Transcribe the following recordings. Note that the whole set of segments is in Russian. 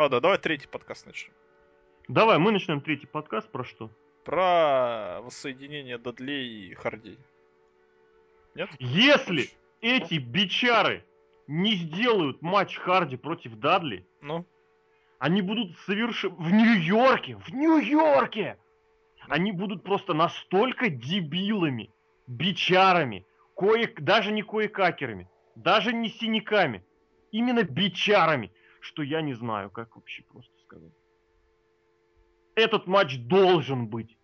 А, да, давай третий подкаст начнем. Давай, мы начнем третий подкаст про что? Про воссоединение Дадлей и Хардей. Нет? Если эти бичары не сделают матч Харди против Дадли, ну? они будут совершенно... В Нью-Йорке! В Нью-Йорке! Они будут просто настолько дебилами, бичарами, кое... даже не кое-какерами, даже не синяками, именно бичарами, что я не знаю, как вообще просто сказать. Этот матч должен быть.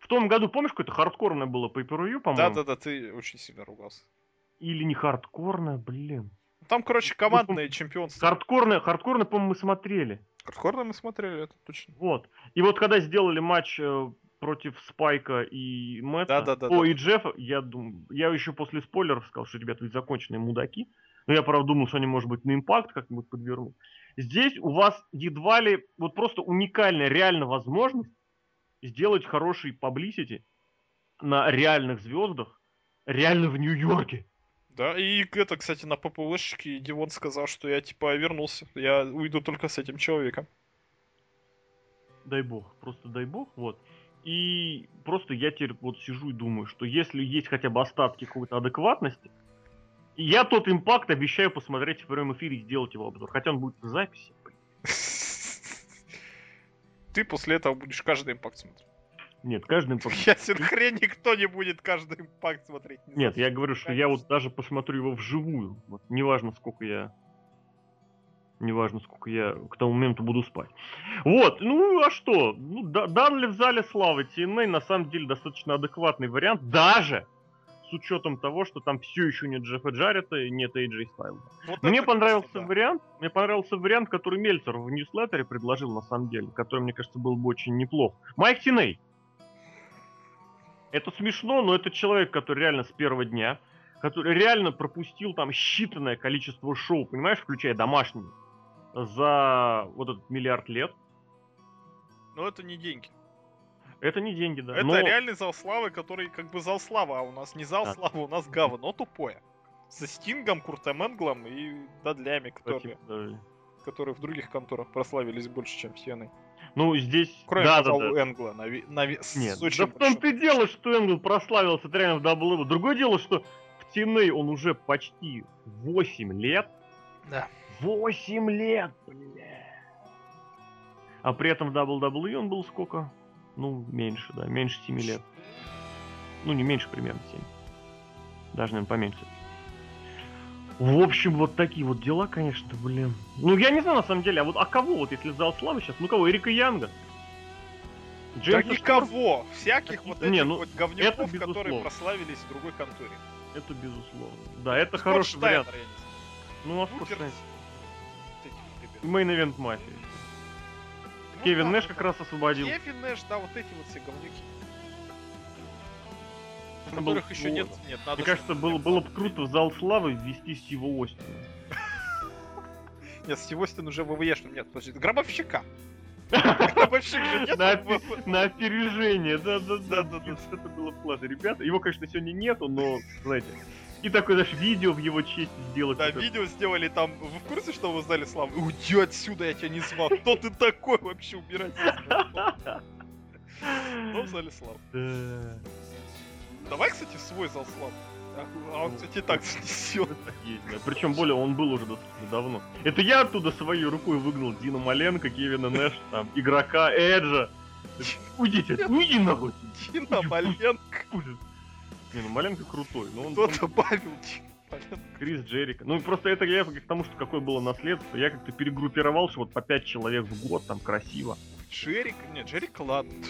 В том году, помнишь, какое-то хардкорное было по по-моему? Да-да-да, ты очень сильно ругался. Или не хардкорное, блин. Там, короче, командное ну, чемпионство. Хардкорное, хардкорное, по-моему, мы смотрели. Хардкорное мы смотрели, это точно. Вот. И вот когда сделали матч э, против Спайка и Мэтта, да, да, да, о, да. и Джеффа, я думаю, я еще после спойлеров сказал, что ребята ведь законченные мудаки. Но я, правда, думал, что они, может быть, на импакт как-нибудь подвернут. Здесь у вас едва ли вот просто уникальная реально возможность сделать хороший паблисити на реальных звездах, реально в Нью-Йорке. Да, и это, кстати, на ППВшке Дивон сказал, что я типа вернулся. Я уйду только с этим человеком. Дай бог, просто дай бог, вот. И просто я теперь вот сижу и думаю, что если есть хотя бы остатки какой-то адекватности, я тот импакт обещаю посмотреть в прямом эфире и сделать его обзор. Хотя он будет в записи. Ты после этого будешь каждый импакт смотреть. Нет, каждый импакт. Ясен хрен никто не будет каждый импакт смотреть. Не Нет, я говорю, что я вот даже посмотрю его вживую. Вот, неважно, сколько я неважно, сколько я к тому моменту буду спать. Вот, ну а что? Ну, Данли в зале славы TNA на самом деле достаточно адекватный вариант, даже учетом того, что там все еще нет Джеффа Джарета и нет AJ Styles. Вот мне понравился просто, да. вариант, мне понравился вариант, который Мельцер в ньюслеттере предложил на самом деле, который, мне кажется, был бы очень неплох. Майк Тиней. Это смешно, но это человек, который реально с первого дня, который реально пропустил там считанное количество шоу, понимаешь, включая домашние, за вот этот миллиард лет. Но это не деньги. Это не деньги, да. Это но... реальный зал славы, который как бы зал славы, а у нас не зал да. славы, у нас говно тупое. Со Стингом, Куртом Энглом и Дадлями, которые, да. которые в других конторах прославились больше, чем Сеной. Ну, здесь... Кроме да, да, да, Энгла на, на, Нет, да в том-то и дело, что Энгл прославился реально в WWE. Другое дело, что в TNA он уже почти 8 лет. Да. 8 лет, бля. А при этом в WWE он был сколько? Ну, меньше, да, меньше 7 лет. Ну, не меньше, примерно 7. Даже, наверное, поменьше. В общем, вот такие вот дела, конечно, блин. Ну, я не знаю, на самом деле, а вот а кого вот, если зал славы сейчас? Ну, кого? Эрика Янга? Джеймса да никого! Всяких а, вот этих не, ну, вот говнюков, которые прославились в другой конторе. Это безусловно. Да, это Скотт хороший вариант. Ну, а Скотт Мейн-эвент мафии. Ну, Кевин да, Нэш как раз освободил. Кевин Нэш, да, вот эти вот все говнюки. Которых еще нет, нет, надо Мне кажется, было, было бы круто в зал славы ввести Стива Остина. Нет, Стив Остин уже ВВЕ, что нет, подожди, гробовщика. На опережение, да, да, да, да, да. Это было классно. Ребята, его, конечно, сегодня нету, но, знаете, и такое даже видео в его честь сделать. Да, видео сделали там. Вы в курсе, что вы знали славу? Уйди отсюда, я тебя не звал. Кто ты такой вообще убирать? В зале славы. Давай, кстати, свой зал славы. А он, кстати, так снесет. Причем более он был уже достаточно давно. Это я оттуда своей рукой выгнал Дину Маленко, Кевина Нэш, там, игрока Эджа. Уйдите, уйди нахуй. Дина Маленко. Не, ну Маленко крутой. Но он, Кто добавил Крис Джерика. Ну, просто это я к тому, что какое было наследство. Я как-то перегруппировал, что вот по 5 человек в год, там, красиво. Джерик? Нет, Джерик ладно.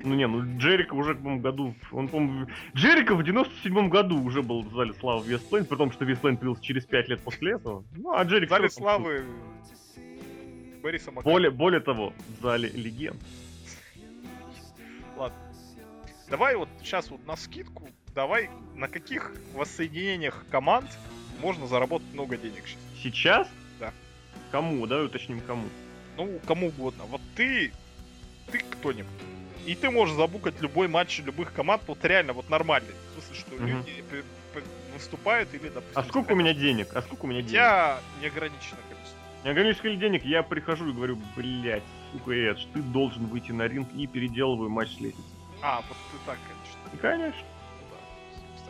Ну не, ну Джерика уже, по-моему, году... Он, по-моему... Джерика в 97-м году уже был в зале славы Вестлейн, при том, что Вестлейн появился через 5 лет после этого. Ну, а Джерик... В зале славы Бориса более, более того, в зале легенд. Ладно. Давай вот сейчас вот на скидку, давай на каких воссоединениях команд можно заработать много денег сейчас? Сейчас? Да. Кому? Давай уточним кому ну, кому угодно. Вот ты, ты кто-нибудь. И ты можешь забукать любой матч любых команд, вот реально, вот нормальный. В смысле, что угу. люди выступают или, допустим... А сколько у меня денег? А сколько у меня денег? Я неограниченное количество. Мне ограничили денег, я прихожу и говорю, блядь, сука, Эдж, ты должен выйти на ринг и переделываю матч с лестницей. А, вот ты так, конечно. И, конечно.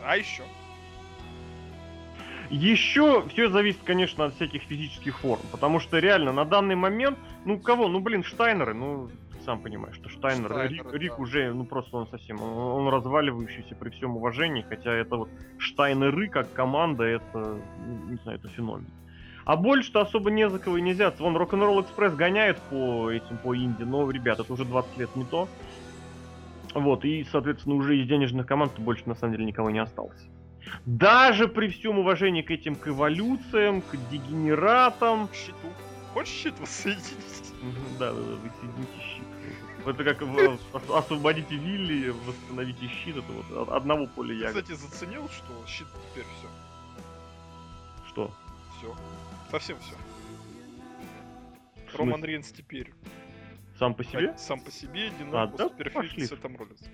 А еще? Еще все зависит, конечно, от всяких физических форм, потому что реально на данный момент, ну кого, ну блин, Штайнеры, ну сам понимаешь, что Штайнер, Штайнер Рик, да. Рик уже, ну просто он совсем, он, он разваливающийся при всем уважении, хотя это вот Штайнеры как команда, это, не знаю, это феномен. А больше-то особо не за кого и нельзя. Вон Рок-н-ролл Экспресс гоняет по этим, по инди, но, ребят, это уже 20 лет не то. Вот, и, соответственно, уже из денежных команд больше, на самом деле, никого не осталось. Даже при всем уважении к этим к эволюциям, к дегенератам. Щиту. Хочешь щит воссоединить? Да, да, да, вы соедините щит. Это как освободите Вилли, восстановите щит, это вот одного поля ягод. Кстати, заценил, что щит теперь все? Что? Все. Совсем все. Роман Рейнс теперь. Сам по себе? Сам по себе, Динамус а, да? Перфект с этом ролится.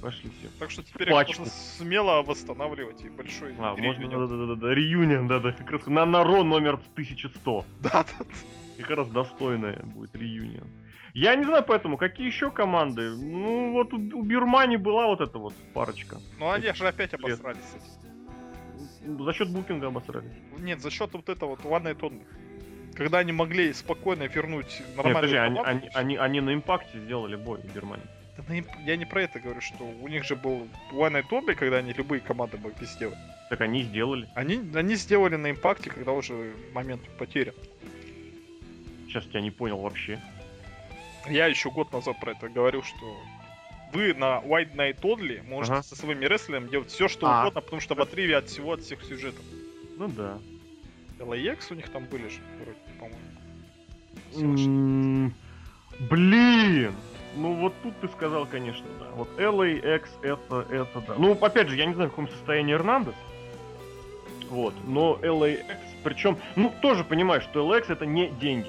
Пошли все. Так что теперь Пачку. можно смело восстанавливать и большой А, можно, да, да, да, да, реюнион, да, да, как раз на Наро номер 1100. Да, да, да. Как раз достойная будет реюнион. Я не знаю поэтому, какие еще команды. Ну, вот у, у Бирмани была вот эта вот парочка. Ну, они же опять обосрались. За счет букинга обосрались. Нет, за счет вот этого вот One Night Only. Когда они могли спокойно вернуть нормальную Нет, подожди, они, они, они, они на импакте сделали бой в Германии. Я не про это говорю, что у них же был One Night Only, когда они любые команды могли сделать. Так они сделали. Они, они сделали на импакте, когда уже момент потерян. Сейчас я не понял вообще. Я еще год назад про это говорил, что вы на White Night Only можете ага. со своими рестлерами делать все, что а. угодно, потому что в отрыве от всего, от всех сюжетов. Ну да. LAX у них там были же. Блин! Ну вот тут ты сказал, конечно, да. Вот LAX это, это да. Ну, опять же, я не знаю, в каком состоянии Эрнандес. Вот, но LAX, причем, ну, тоже понимаешь, что LAX это не деньги.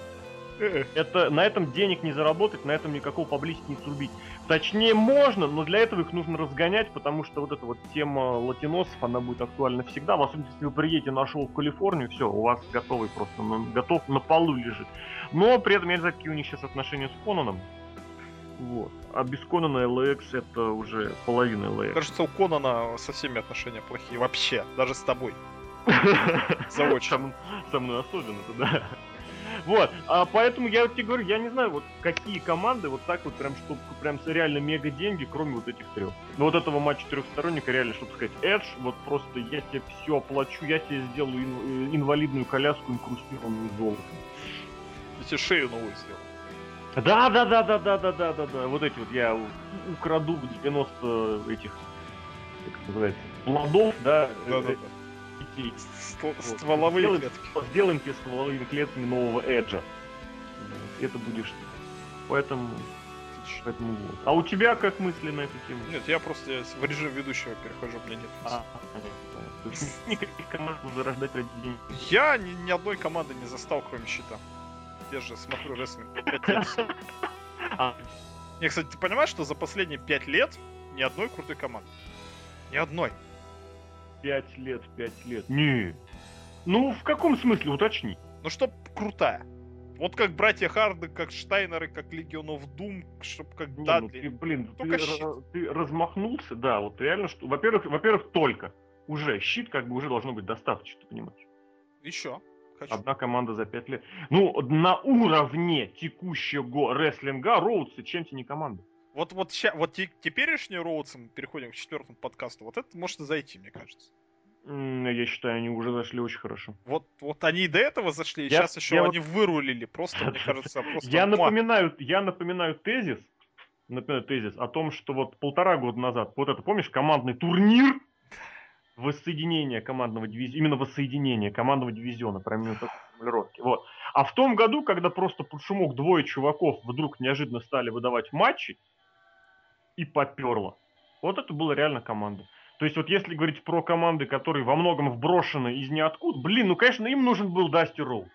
Это на этом денег не заработать, на этом никакого поблизости не срубить. Точнее, можно, но для этого их нужно разгонять, потому что вот эта вот тема латиносов, она будет актуальна всегда. В особенности, если вы приедете на шоу в Калифорнию, все, у вас готовый просто, на, готов на полу лежит. Но при этом я не знаю, какие у них сейчас отношения с Конаном. Вот. А без Конана LX это уже половина LX. Кажется, у Конана со всеми отношения плохие. Вообще, даже с тобой. Заочно. Со мной особенно-то, да. Вот, а поэтому я тебе говорю, я не знаю, вот какие команды вот так вот прям, чтобы прям реально мега деньги, кроме вот этих трех. Но вот этого матча трехсторонника реально, чтобы сказать, Эдж, вот просто я тебе все оплачу, я тебе сделаю ин- инвалидную коляску инкрустированную золотом. Я тебе шею новую сделал. Да, да, да, да, да, да, да, да, да. Вот эти вот я украду 90 этих, как это называется, плодов, да. Да, да, да детей. Ст- стволовые сделаем, клетки. Сделаем тебе стволовыми клетками нового Эджа. Это будешь ты. Поэтому Поэтому вот. А у тебя как мысли на эту тему? Нет, я просто в режим ведущего перехожу, меня нет. А. Никаких команд зарождать ради денег. Я ни, ни одной команды не застал, кроме щита. Я же смотрю рестлинг 5 лет. А. Не, кстати, ты понимаешь, что за последние 5 лет ни одной крутой команды? Ни одной. Пять лет, пять лет. Не. Ну, в каком смысле, уточни. Ну, чтоб крутая. Вот как братья Харды, как Штайнеры, как Легион of Doom, чтоб как не, Дадли. Ну, ты, блин, только ты, щит. ты размахнулся, да, вот реально, что, во-первых, во-первых, только. Уже щит как бы уже должно быть достаточно, ты понимаешь? Еще. Хочу. Одна команда за пять лет. Ну, на уровне текущего рестлинга Роудсы чем-то не команда. Вот, вот, ща, вот те, теперешний Роудс, мы переходим к четвертому подкасту, вот это может зайти, мне кажется. Я считаю, они уже зашли очень хорошо. Вот, вот они и до этого зашли, и я, сейчас еще они вот... вырулили. Просто, мне кажется, просто... Я напоминаю, я напоминаю тезис, напоминаю тезис о том, что вот полтора года назад, вот это, помнишь, командный турнир воссоединения командного дивизиона, именно воссоединения командного дивизиона, прям именно формулировки. Вот. А в том году, когда просто под шумок двое чуваков вдруг неожиданно стали выдавать матчи, и поперло. Вот это была реально команда. То есть вот если говорить про команды, которые во многом вброшены из ниоткуда, блин, ну конечно им нужен был Дасти Роу.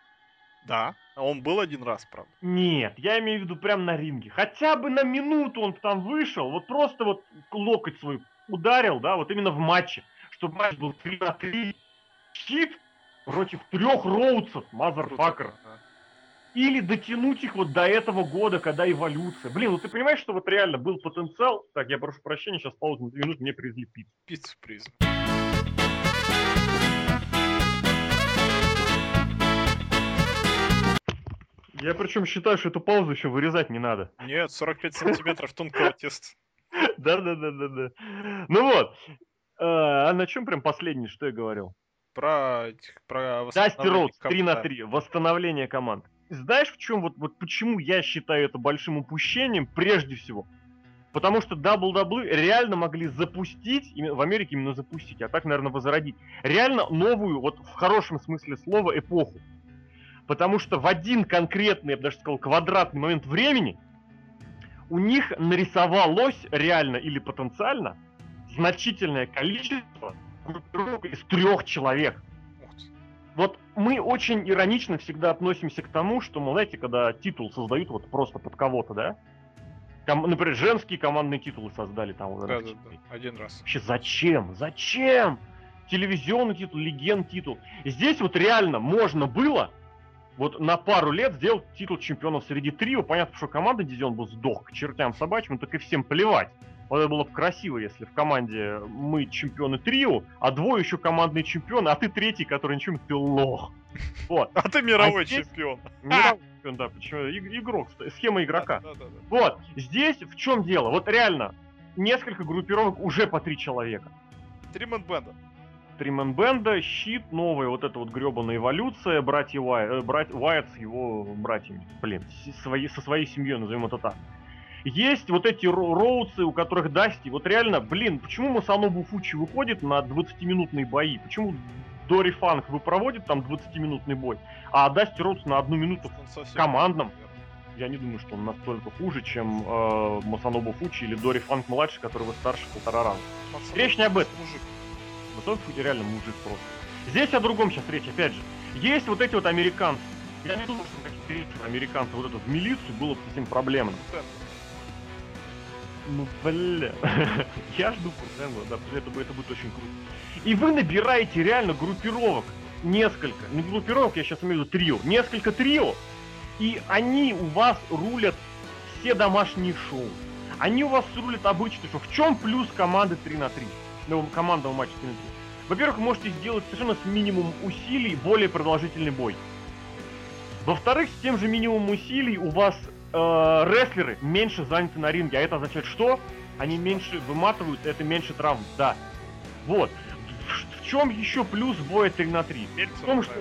Да, а он был один раз, правда. Нет, я имею в виду прям на ринге. Хотя бы на минуту он там вышел, вот просто вот локоть свой ударил, да, вот именно в матче, чтобы матч был 3 на 3. Щит против трех роудсов, мазерфакер. Или дотянуть их вот до этого года, когда эволюция. Блин, ну ты понимаешь, что вот реально был потенциал? Так, я прошу прощения, сейчас паузу на 2 минуты, мне привезли пиццу. Пиццу призм. Я причем считаю, что эту паузу еще вырезать не надо. Нет, 45 сантиметров тонкого теста. Да-да-да-да-да. Ну вот. А, а на чем прям последний, что я говорил? Про, про Дасти Роудс 3 на 3. Восстановление команд. Знаешь, в чем вот, вот почему я считаю это большим упущением прежде всего? Потому что WWE реально могли запустить, в Америке именно запустить, а так, наверное, возродить, реально новую, вот в хорошем смысле слова, эпоху. Потому что в один конкретный, я бы даже сказал, квадратный момент времени у них нарисовалось реально или потенциально значительное количество группировок из трех человек. Вот мы очень иронично всегда относимся к тому, что, мол, знаете, когда титул создают вот просто под кого-то, да? Ком- например, женские командные титулы создали там. Да, да, да, один раз. Вообще зачем? Зачем? Телевизионный титул, легенд титул. Здесь вот реально можно было вот на пару лет сделать титул чемпионов среди трио. Понятно, что команда дивизион бы сдох к чертям собачьим, так и всем плевать. Вот это было бы красиво, если в команде мы чемпионы трио, а двое еще командные чемпионы, а ты третий, который ничего, ты лох. Вот. А ты мировой а здесь... чемпион. Мировой чемпион, да, почему? игрок, схема игрока. Да, да, да. Вот, здесь в чем дело? Вот реально, несколько группировок уже по три человека. Три бенда Триман Бенда, Щит, новая вот эта вот гребаная эволюция, братья Уайт, э, брат, Уайт с его братьями, блин, свои, со своей семьей, назовем это так. Есть вот эти роудсы, у которых Дасти, вот реально, блин, почему Масано Буфучи выходит на 20-минутные бои? Почему Дори Фанк вы проводит там 20-минутный бой, а Дасти Роудс на одну минуту в командном? Я не думаю, что он настолько хуже, чем э, Масанобу Фучи или Дори Фанк младший, которого старше полтора раза. Речь не об этом. Мужик. Масанобу Фучи реально мужик просто. Здесь о другом сейчас речь, опять же. Есть вот эти вот американцы. Я не думаю, что какие-то американцы вот это в милицию было бы совсем проблемно. Ну, бля. Я жду Куртенгла, да, это, это будет очень круто. И вы набираете реально группировок. Несколько. Не группировок, я сейчас имею в виду трио. Несколько трио. И они у вас рулят все домашние шоу. Они у вас рулят обычные шоу. В чем плюс команды 3 на 3? Ну, командного матча 3 на 3. Во-первых, можете сделать совершенно с минимумом усилий более продолжительный бой. Во-вторых, с тем же минимумом усилий у вас э, рестлеры меньше заняты на ринге. А это означает что? Они меньше выматывают, это меньше травм. Да. Вот. В, в чем еще плюс боя 3 на 3? В том, что...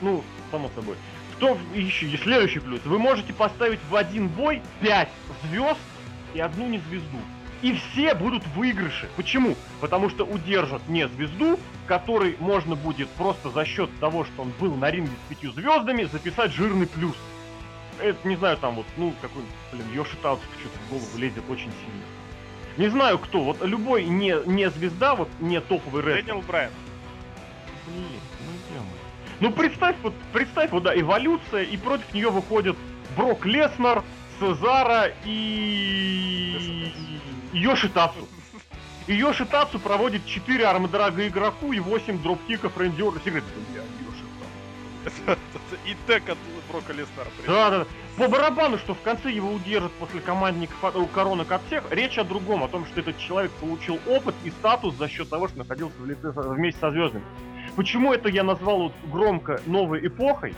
Ну, само собой. В том еще и следующий плюс. Вы можете поставить в один бой 5 звезд и одну не звезду. И все будут выигрыши. Почему? Потому что удержат не звезду, который можно будет просто за счет того, что он был на ринге с пятью звездами, записать жирный плюс это, не знаю, там вот, ну, какой, блин, Йоши что-то в голову лезет очень сильно. Не знаю кто, вот любой не, не звезда, вот не топовый рэп. Дэниел Брайан. Блин, ну где Ну представь, вот, представь, вот да, эволюция, и против нее выходят Брок Леснер, Цезара и... Йоши Тацу. И Йоши Тацу проводит 4 армдрага игроку и 8 дропкиков Рэнди Ортон. И тег от Брока Леснера. Да, да. По барабану, что в конце его удержат после командников у коронок от всех, речь о другом, о том, что этот человек получил опыт и статус за счет того, что находился в лице вместе со звездами. Почему это я назвал вот громко новой эпохой?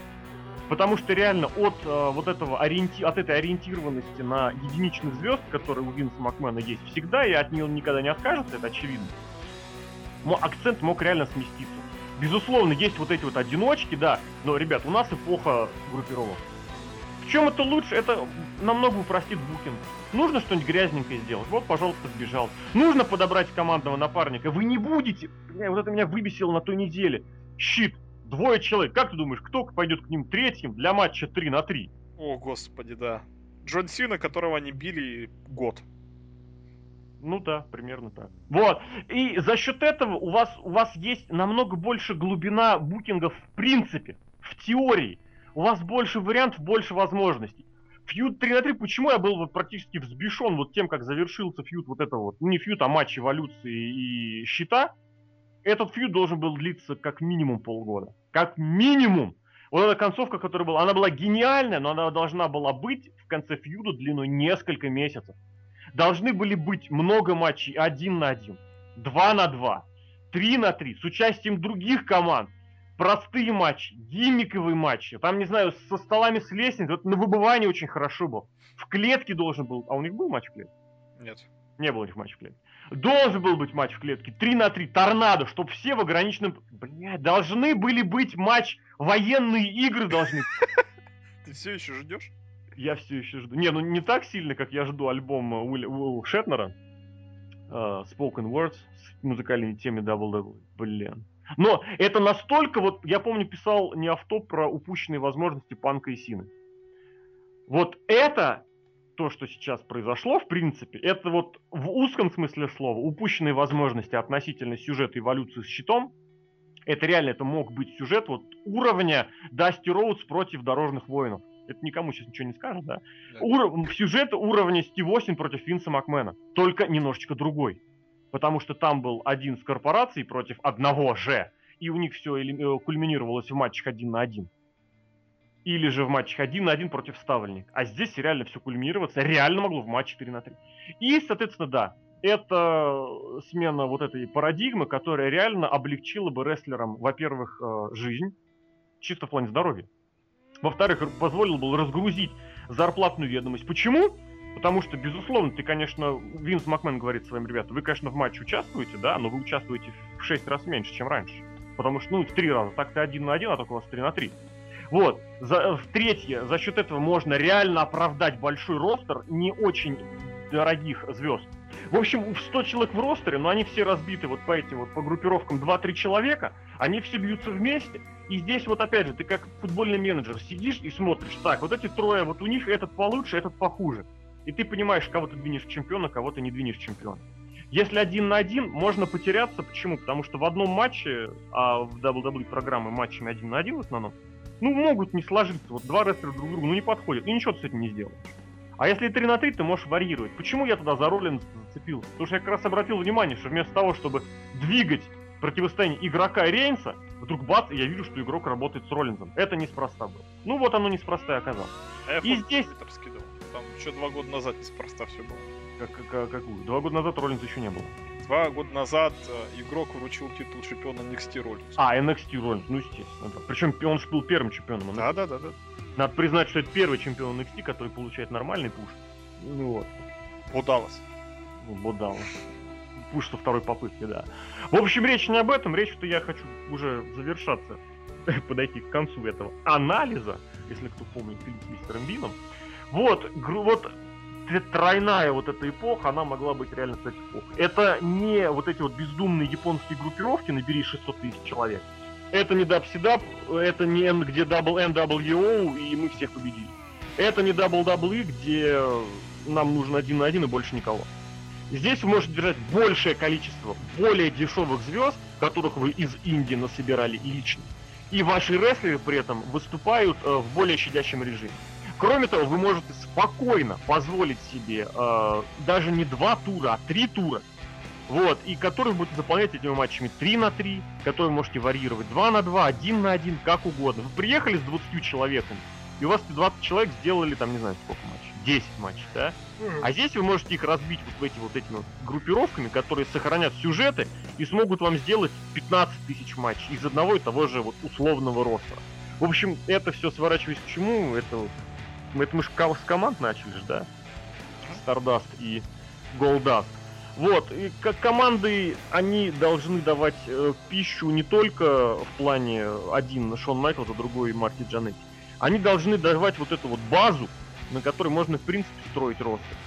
Потому что реально от э, вот этого ориенти... от этой ориентированности на единичных звезд, которые у Винса Макмена есть всегда, и от нее он никогда не откажется, это очевидно. Но акцент мог реально сместиться. Безусловно, есть вот эти вот одиночки, да, но, ребят, у нас эпоха группировок. В чем это лучше? Это намного упростит букинг. Нужно что-нибудь грязненькое сделать. Вот, пожалуйста, сбежал. Нужно подобрать командного напарника. Вы не будете... Вот это меня выбесило на той неделе. Щит. Двое человек. Как ты думаешь, кто пойдет к ним третьим для матча 3 на 3? О, господи, да. Джон Сина, которого они били год. Ну да, примерно так. Вот. И за счет этого у вас, у вас есть намного больше глубина букингов в принципе, в теории. У вас больше вариантов, больше возможностей. Фьюд 3 на 3, почему я был вот практически взбешен вот тем, как завершился фьюд вот этого вот, не фьюд, а матч эволюции и щита. Этот фьюд должен был длиться как минимум полгода. Как минимум. Вот эта концовка, которая была, она была гениальная, но она должна была быть в конце фьюда длиной несколько месяцев. Должны были быть много матчей один на один, два на два, три на три, с участием других команд. Простые матчи, гиммиковые матчи. Там, не знаю, со столами с лестниц. Вот на выбывании очень хорошо был. В клетке должен был. А у них был матч в клетке? Нет. Не было у них матча в клетке. Должен был быть матч в клетке. 3 на 3. Торнадо, чтобы все в ограниченном... Блядь, должны были быть матч. Военные игры должны. Ты все еще ждешь? Я все еще жду. Не, ну не так сильно, как я жду альбом Уилл, Уилл Шетнера. Uh, Spoken Words с музыкальными темами WWE. Блин. Но это настолько, вот я помню, писал не авто про упущенные возможности Панка и Сины. Вот это то, что сейчас произошло, в принципе, это вот в узком смысле слова упущенные возможности относительно сюжета эволюции с щитом. Это реально, это мог быть сюжет вот уровня Дасти Роудс против Дорожных воинов. Это никому сейчас ничего не скажет, да? да. Уров... Сюжет уровня Стив Осин против Винса Макмена. Только немножечко другой. Потому что там был один с корпорацией против одного же. И у них все э, кульминировалось в матчах один на один или же в матчах 1 на 1 против ставленник. А здесь реально все кульминироваться реально могло в матче 4 на 3. И, соответственно, да, это смена вот этой парадигмы, которая реально облегчила бы рестлерам, во-первых, э, жизнь, чисто в плане здоровья. Во-вторых, позволил бы разгрузить зарплатную ведомость. Почему? Потому что, безусловно, ты, конечно, Винс Макмен говорит своим ребятам, вы, конечно, в матче участвуете, да, но вы участвуете в 6 раз меньше, чем раньше. Потому что, ну, в 3 раза. Так ты один на один, а только у вас 3 на 3. Вот. За, в третье, за счет этого можно реально оправдать большой ростер не очень дорогих звезд. В общем, в 100 человек в ростере, но они все разбиты вот по этим вот, по группировкам 2-3 человека, они все бьются вместе. И здесь вот опять же, ты как футбольный менеджер сидишь и смотришь, так, вот эти трое, вот у них этот получше, этот похуже. И ты понимаешь, кого ты двинешь в чемпиона, кого ты не двинешь в чемпиона. Если один на один, можно потеряться. Почему? Потому что в одном матче, а в WWE программы матчами один на один в основном, ну, могут не сложиться. Вот два рестлера друг другу, ну, не подходят. И ничего ты с этим не сделаешь. А если 3 на 3, ты можешь варьировать. Почему я тогда за Роллинс зацепился? Потому что я как раз обратил внимание, что вместо того, чтобы двигать противостояние игрока и Рейнса, вдруг бац, и я вижу, что игрок работает с Роллинзом. Это неспроста было. Ну вот оно неспроста и оказалось. А я и здесь... Скидывал. Там еще два года назад неспроста все было. Как, как, какую? Два года назад Роллинза еще не было. Два года назад э, игрок вручил титул чемпиона NXT Роллинс. А, NXT Роллинс, ну естественно. Да. Причем он же был первым чемпионом. Да, да, да, да. Надо признать, что это первый чемпион NXT, который получает нормальный пуш. Ну вот. Будалас. Ну, Пуш со второй попытки, да. В общем, речь не об этом, речь, что я хочу уже завершаться, подойти к концу этого анализа, если кто помнит фильм с мистером Бином. Вот, вот тройная вот эта эпоха, она могла быть реально стать эпохой. Это не вот эти вот бездумные японские группировки, набери 600 тысяч человек. Это не дабсидап, это не где Double NWO, и мы всех победили. Это не WWE, где нам нужен один на один и больше никого. Здесь вы можете держать большее количество более дешевых звезд, которых вы из Индии насобирали лично. И ваши рестлеры при этом выступают э, в более щадящем режиме. Кроме того, вы можете спокойно позволить себе э, даже не два тура, а три тура. Вот, и которые будете заполнять этими матчами 3 на 3, которые можете варьировать 2 на 2, 1 на 1, как угодно. Вы приехали с 20 человеками, и у вас 20 человек сделали там, не знаю, сколько матчей, 10 матчей, да? А здесь вы можете их разбить вот в эти вот этими вот группировками, которые сохранят сюжеты и смогут вам сделать 15 тысяч матчей из одного и того же вот условного ростера. В общем, это все сворачиваясь к чему? Это это мы же с команд начали же, да? Stardust и Goldust. Вот, и как команды, они должны давать э, пищу не только в плане один Шон Майклс, а другой Марти Джанетти. Они должны давать вот эту вот базу, на которой можно, в принципе, строить ростер.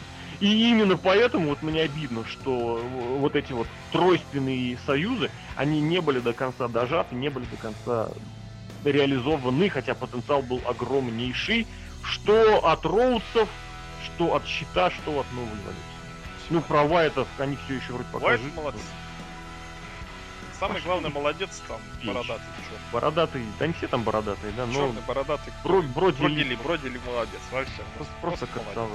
И именно поэтому вот мне обидно, что вот эти вот тройственные союзы, они не были до конца дожаты, не были до конца реализованы, хотя потенциал был огромнейший, что от роудсов, что от щита, что от новой эволюции. Ну, про Вайтов они все еще вроде пока Вайт молодцы. Самый главный молодец там, бородатый. Черный. Бородатый, да не все там бородатые, да, но... Черный, бородатый. Бро, бродили. Бродили, бродили молодец, вообще. Просто, просто, просто